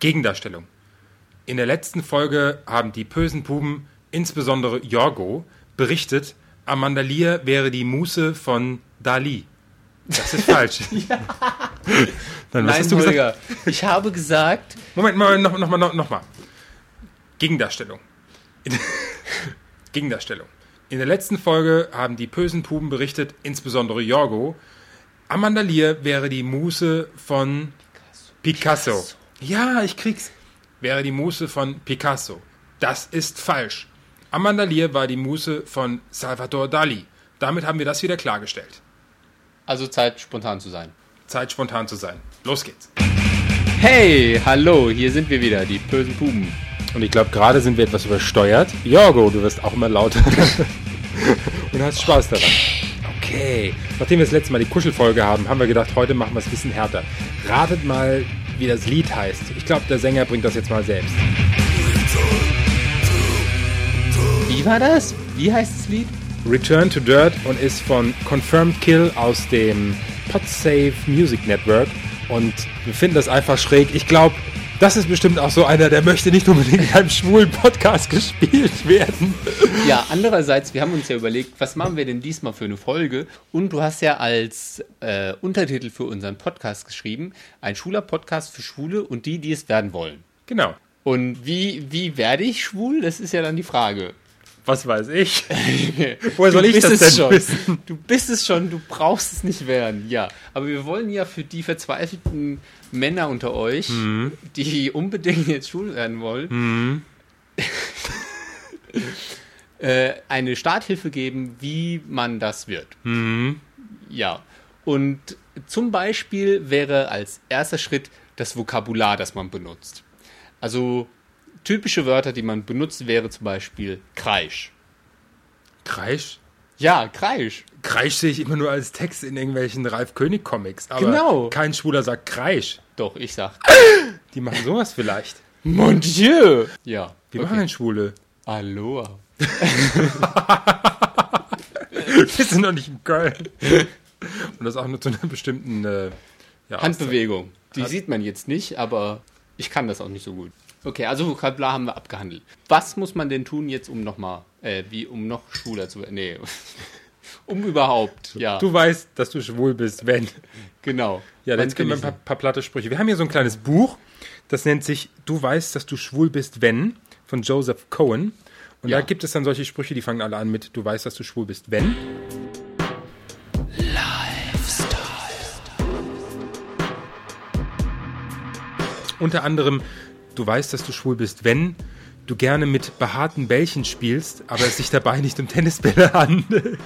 Gegendarstellung. In der letzten Folge haben die bösen Buben, insbesondere Jorgo, berichtet, Amanda Lear wäre die Muße von Dali. Das ist falsch. ja. Dann, was Nein, hast du Holger, gesagt? ich habe gesagt... Moment, Moment, noch, noch, noch, noch mal. Gegendarstellung. Gegendarstellung. In der letzten Folge haben die bösen Puben berichtet, insbesondere Jorgo, Amanda Lear wäre die Muße von Picasso. Picasso. Ja, ich krieg's. Wäre die Muße von Picasso. Das ist falsch. Amanda Lear war die Muße von Salvador Dali. Damit haben wir das wieder klargestellt. Also Zeit, spontan zu sein. Zeit, spontan zu sein. Los geht's. Hey, hallo, hier sind wir wieder, die bösen Puben. Und ich glaube, gerade sind wir etwas übersteuert. Jorgo, du wirst auch immer lauter. Und hast Spaß daran. Okay. Nachdem wir das letzte Mal die Kuschelfolge haben, haben wir gedacht, heute machen wir es ein bisschen härter. Ratet mal, wie das Lied heißt. Ich glaube, der Sänger bringt das jetzt mal selbst. Wie war das? Wie heißt das Lied? Return to Dirt und ist von Confirmed Kill aus dem Podsafe Music Network. Und wir finden das einfach schräg. Ich glaube, das ist bestimmt auch so einer, der möchte nicht unbedingt in einem schwulen Podcast gespielt werden. Ja, andererseits, wir haben uns ja überlegt, was machen wir denn diesmal für eine Folge? Und du hast ja als äh, Untertitel für unseren Podcast geschrieben, ein schwuler Podcast für Schwule und die, die es werden wollen. Genau. Und wie, wie werde ich schwul? Das ist ja dann die Frage. Was weiß ich? Woher soll ich das denn schon. wissen? Du bist es schon, du brauchst es nicht werden. Ja, aber wir wollen ja für die verzweifelten Männer unter euch, mhm. die unbedingt jetzt schwul werden wollen, mhm. äh, eine Starthilfe geben, wie man das wird. Mhm. Ja, und zum Beispiel wäre als erster Schritt das Vokabular, das man benutzt. Also typische Wörter, die man benutzt, wäre zum Beispiel Kreisch. Kreisch? Ja, Kreisch. Kreisch sehe ich immer nur als Text in irgendwelchen Ralf König Comics. Aber genau. kein Schwuler sagt Kreisch. Doch, ich sag. Die machen sowas vielleicht. Mon Dieu! Ja. Wie okay. machen Schwule? Aloha. Wir sind noch nicht in Köln. Und das auch nur zu einer bestimmten äh, ja, Handbewegung. Die Hand sieht man jetzt nicht, aber ich kann das auch nicht so gut. Okay, also Vokabular haben wir abgehandelt. Was muss man denn tun jetzt, um nochmal, äh, wie, um noch schwuler zu werden? Nee, um überhaupt, ja. Du weißt, dass du schwul bist, wenn. Genau. Ja, dann können wir ein paar, paar platte Sprüche. Wir haben hier so ein kleines Buch, das nennt sich Du weißt, dass du schwul bist, wenn, von Joseph Cohen. Und ja. da gibt es dann solche Sprüche, die fangen alle an mit Du weißt, dass du schwul bist, wenn. Lifestyle. Unter anderem du weißt, dass du schwul bist, wenn du gerne mit behaarten Bällchen spielst, aber es sich dabei nicht um Tennisbälle handelt.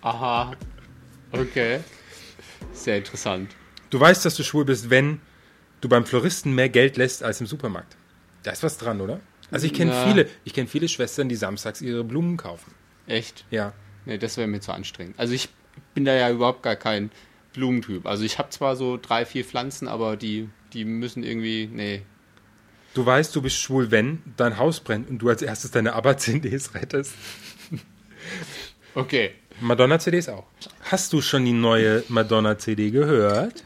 Aha. Okay. Sehr interessant. Du weißt, dass du schwul bist, wenn du beim Floristen mehr Geld lässt als im Supermarkt. Da ist was dran, oder? Also ich kenne viele, ich kenne viele Schwestern, die samstags ihre Blumen kaufen. Echt? Ja. Nee, das wäre mir zu anstrengend. Also ich bin da ja überhaupt gar kein Blumentyp. Also ich habe zwar so drei, vier Pflanzen, aber die die müssen irgendwie, nee. Du weißt, du bist schwul, wenn dein Haus brennt und du als erstes deine ABBA-CDs rettest. Okay. Madonna-CDs auch. Hast du schon die neue Madonna-CD gehört?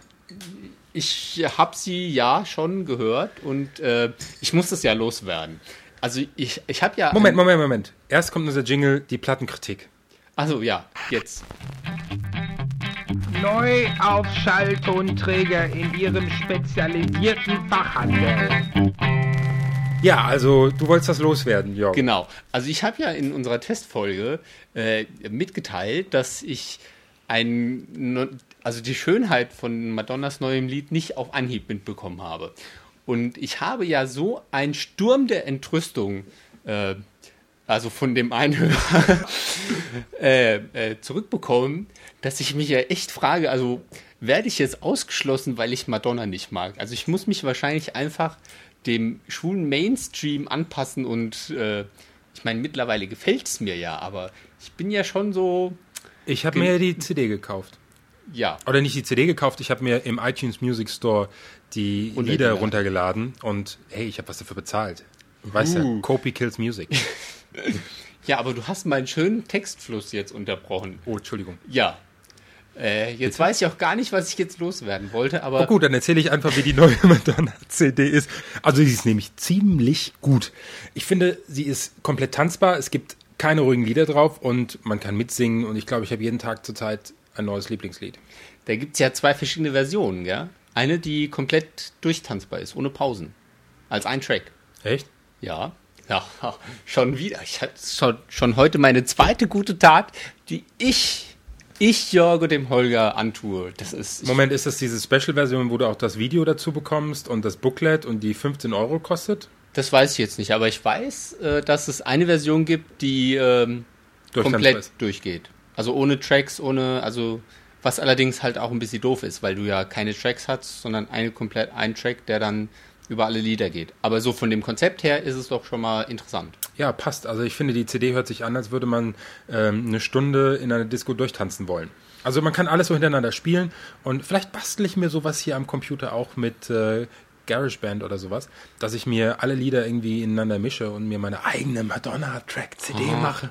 Ich habe sie ja schon gehört und äh, ich muss das ja loswerden. Also ich, ich habe ja... Moment, Moment, Moment. Erst kommt unser Jingle, die Plattenkritik. Also ja, jetzt. Neu auf Schalltonträger in ihrem spezialisierten Fachhandel. Ja, also du wolltest das loswerden, Jörg. Genau. Also ich habe ja in unserer Testfolge äh, mitgeteilt, dass ich ein, also die Schönheit von Madonnas neuem Lied nicht auf Anhieb mitbekommen habe. Und ich habe ja so einen Sturm der Entrüstung äh, also von dem Einhörer, äh, äh, zurückbekommen, dass ich mich ja echt frage, also werde ich jetzt ausgeschlossen, weil ich Madonna nicht mag? Also ich muss mich wahrscheinlich einfach dem schwulen Mainstream anpassen und äh, ich meine, mittlerweile gefällt es mir ja, aber ich bin ja schon so. Ich habe mir ja die CD gekauft. Ja. Oder nicht die CD gekauft, ich habe mir im iTunes Music Store die Lieder runtergeladen und hey, ich habe was dafür bezahlt. Weißt uh. ja, Copy kills music. ja, aber du hast meinen schönen Textfluss jetzt unterbrochen. Oh, Entschuldigung. Ja. Äh, jetzt weiß ich auch gar nicht, was ich jetzt loswerden wollte, aber Oh gut, dann erzähle ich einfach, wie die neue Madonna-CD ist. Also sie ist nämlich ziemlich gut. Ich finde, sie ist komplett tanzbar. Es gibt keine ruhigen Lieder drauf und man kann mitsingen. Und ich glaube, ich habe jeden Tag zurzeit ein neues Lieblingslied. da gibt es ja zwei verschiedene Versionen, gell? Eine, die komplett durchtanzbar ist, ohne Pausen. Als ein Track. Echt? Ja. Ja, schon wieder. Ich hatte schon, schon heute meine zweite gute Tat, die ich, ich Jorgo dem Holger antue. Das ist. Moment, ist das diese Special-Version, wo du auch das Video dazu bekommst und das Booklet und die 15 Euro kostet? Das weiß ich jetzt nicht, aber ich weiß, äh, dass es eine Version gibt, die ähm, komplett durchgeht. Also ohne Tracks, ohne, also was allerdings halt auch ein bisschen doof ist, weil du ja keine Tracks hast, sondern eine komplett ein Track, der dann über alle Lieder geht. Aber so von dem Konzept her ist es doch schon mal interessant. Ja, passt. Also ich finde, die CD hört sich an, als würde man ähm, eine Stunde in einer Disco durchtanzen wollen. Also man kann alles so hintereinander spielen und vielleicht bastel ich mir sowas hier am Computer auch mit äh, GarageBand oder sowas, dass ich mir alle Lieder irgendwie ineinander mische und mir meine eigene Madonna-Track-CD mache.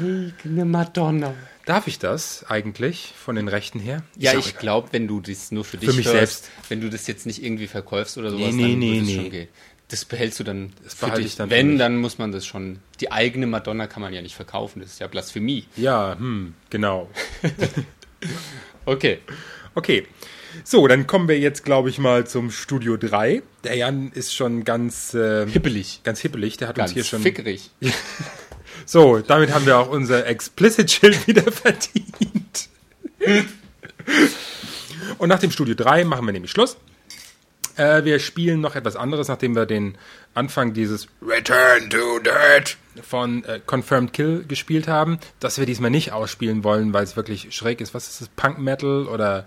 Eigene Madonna. Darf ich das eigentlich von den Rechten her? Ja, auch ich glaube, wenn du das nur für dich mich hörst, selbst. wenn du das jetzt nicht irgendwie verkaufst oder sowas, Nee, nee, dann nee, wird es nee. schon gehen. Das behältst du dann Das für dich. ich dann für wenn, mich. dann muss man das schon. Die eigene Madonna kann man ja nicht verkaufen, das ist ja Blasphemie. Ja, hm, genau. Okay. Okay. So, dann kommen wir jetzt, glaube ich, mal zum Studio 3. Der Jan ist schon ganz, äh, Hippelig. ganz hippelig. Der hat Ganz uns hier schon. fickerig. So, damit haben wir auch unser Explicit-Schild wieder verdient. Und nach dem Studio 3 machen wir nämlich Schluss. Äh, wir spielen noch etwas anderes, nachdem wir den Anfang dieses Return to Dirt von äh, Confirmed Kill gespielt haben, dass wir diesmal nicht ausspielen wollen, weil es wirklich schräg ist. Was ist das? Punk Metal oder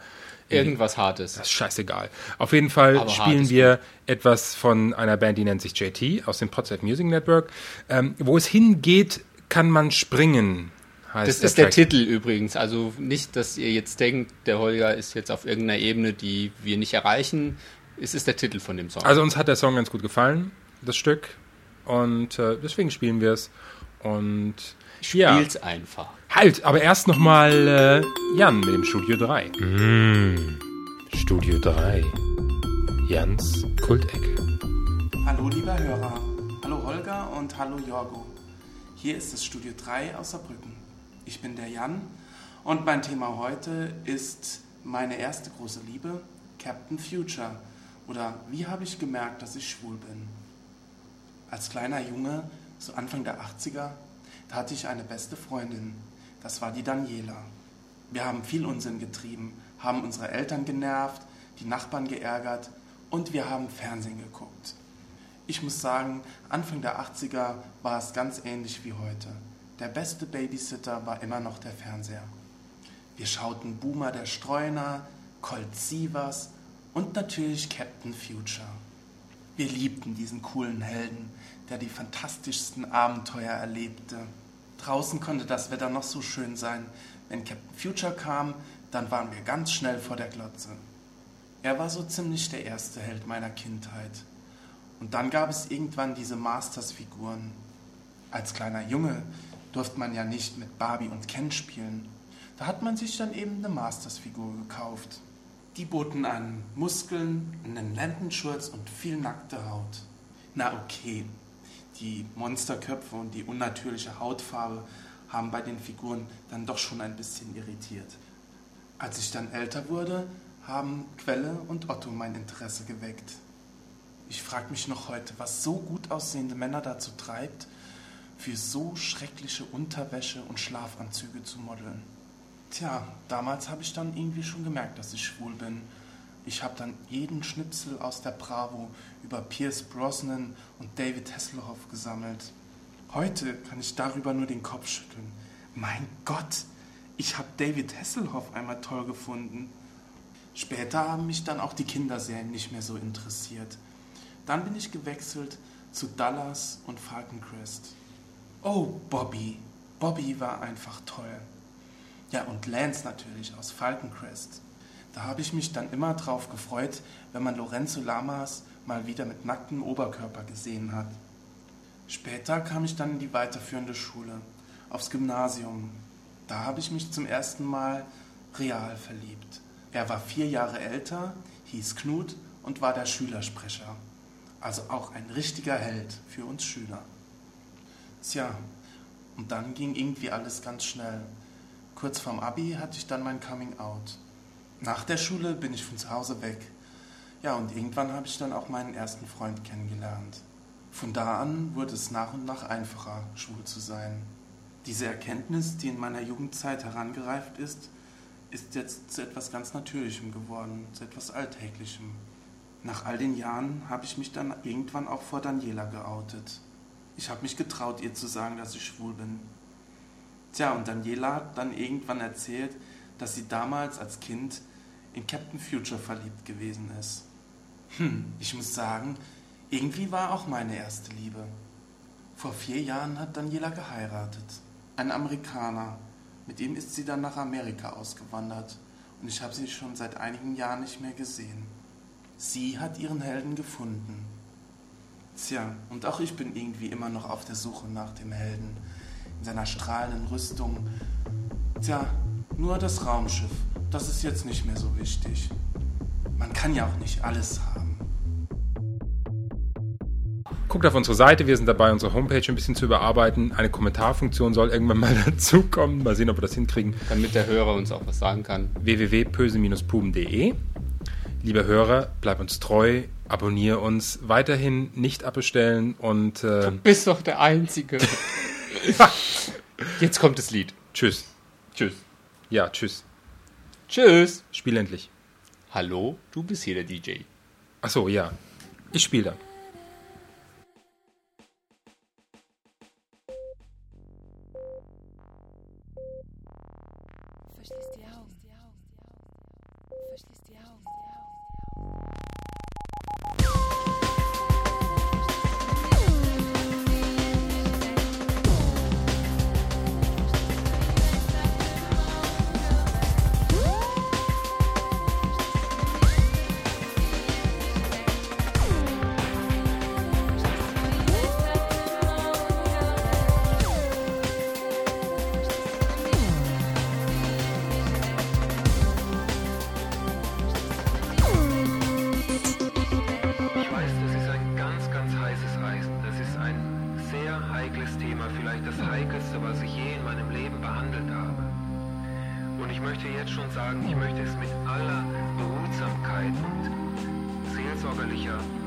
Irgendwas Hartes. das ist scheißegal. Auf jeden Fall Aber spielen wir etwas von einer Band, die nennt sich JT aus dem Potsdam Music Network. Ähm, wo es hingeht, kann man springen. Heißt Das ist der Track. Titel übrigens. Also nicht, dass ihr jetzt denkt, der Holger ist jetzt auf irgendeiner Ebene, die wir nicht erreichen. Es ist der Titel von dem Song. Also uns hat der Song ganz gut gefallen, das Stück. Und äh, deswegen spielen wir es. Und ja. Spiel's einfach. Halt, aber erst nochmal äh, Jan mit dem Studio 3. Studio 3. Jans Kultecke. Hallo lieber Hörer, hallo Holger und hallo Jorgo. Hier ist das Studio 3 aus Saarbrücken. Ich bin der Jan und mein Thema heute ist meine erste große Liebe, Captain Future. Oder wie habe ich gemerkt, dass ich schwul bin? Als kleiner Junge, so Anfang der 80er, da hatte ich eine beste Freundin. Das war die Daniela. Wir haben viel Unsinn getrieben, haben unsere Eltern genervt, die Nachbarn geärgert und wir haben Fernsehen geguckt. Ich muss sagen, Anfang der 80er war es ganz ähnlich wie heute. Der beste Babysitter war immer noch der Fernseher. Wir schauten Boomer der Streuner, Colt Sievers und natürlich Captain Future. Wir liebten diesen coolen Helden, der die fantastischsten Abenteuer erlebte. Draußen konnte das Wetter noch so schön sein. Wenn Captain Future kam, dann waren wir ganz schnell vor der Glotze. Er war so ziemlich der erste Held meiner Kindheit. Und dann gab es irgendwann diese Masters-Figuren. Als kleiner Junge durfte man ja nicht mit Barbie und Ken spielen. Da hat man sich dann eben eine Masters-Figur gekauft. Die boten an Muskeln, einen Lendenschurz und viel nackte Haut. Na okay, die Monsterköpfe und die unnatürliche Hautfarbe haben bei den Figuren dann doch schon ein bisschen irritiert. Als ich dann älter wurde, haben Quelle und Otto mein Interesse geweckt. Ich frage mich noch heute, was so gut aussehende Männer dazu treibt, für so schreckliche Unterwäsche und Schlafanzüge zu modeln. Tja, damals habe ich dann irgendwie schon gemerkt, dass ich schwul bin. Ich habe dann jeden Schnipsel aus der Bravo über Pierce Brosnan und David Hasselhoff gesammelt. Heute kann ich darüber nur den Kopf schütteln. Mein Gott, ich habe David Hasselhoff einmal toll gefunden. Später haben mich dann auch die Kinderserien nicht mehr so interessiert. Dann bin ich gewechselt zu Dallas und Falcon Crest. Oh, Bobby. Bobby war einfach toll. Ja, und Lance natürlich aus Falcon Crest. Da habe ich mich dann immer drauf gefreut, wenn man Lorenzo Lamas mal wieder mit nacktem Oberkörper gesehen hat. Später kam ich dann in die weiterführende Schule, aufs Gymnasium. Da habe ich mich zum ersten Mal real verliebt. Er war vier Jahre älter, hieß Knut und war der Schülersprecher. Also auch ein richtiger Held für uns Schüler. Tja, und dann ging irgendwie alles ganz schnell. Kurz vorm Abi hatte ich dann mein Coming Out. Nach der Schule bin ich von zu Hause weg. Ja, und irgendwann habe ich dann auch meinen ersten Freund kennengelernt. Von da an wurde es nach und nach einfacher, schwul zu sein. Diese Erkenntnis, die in meiner Jugendzeit herangereift ist, ist jetzt zu etwas ganz Natürlichem geworden, zu etwas Alltäglichem. Nach all den Jahren habe ich mich dann irgendwann auch vor Daniela geoutet. Ich habe mich getraut, ihr zu sagen, dass ich schwul bin. Tja, und Daniela hat dann irgendwann erzählt, dass sie damals als Kind in Captain Future verliebt gewesen ist. Hm, ich muss sagen, irgendwie war auch meine erste Liebe. Vor vier Jahren hat Daniela geheiratet. Ein Amerikaner. Mit ihm ist sie dann nach Amerika ausgewandert. Und ich habe sie schon seit einigen Jahren nicht mehr gesehen. Sie hat ihren Helden gefunden. Tja, und auch ich bin irgendwie immer noch auf der Suche nach dem Helden. In seiner strahlenden Rüstung. Tja, nur das Raumschiff, das ist jetzt nicht mehr so wichtig. Man kann ja auch nicht alles haben. Guckt auf unsere Seite, wir sind dabei, unsere Homepage ein bisschen zu überarbeiten. Eine Kommentarfunktion soll irgendwann mal dazukommen. Mal sehen, ob wir das hinkriegen. Damit der Hörer uns auch was sagen kann. www.pöse-puben.de Lieber Hörer, bleib uns treu, abonniere uns, weiterhin nicht abbestellen und äh, Du bist doch der Einzige. Jetzt kommt das Lied. tschüss. Tschüss. Ja, tschüss. Tschüss. Spiel endlich. Hallo, du bist hier der DJ. Achso, ja. Ich spiele here.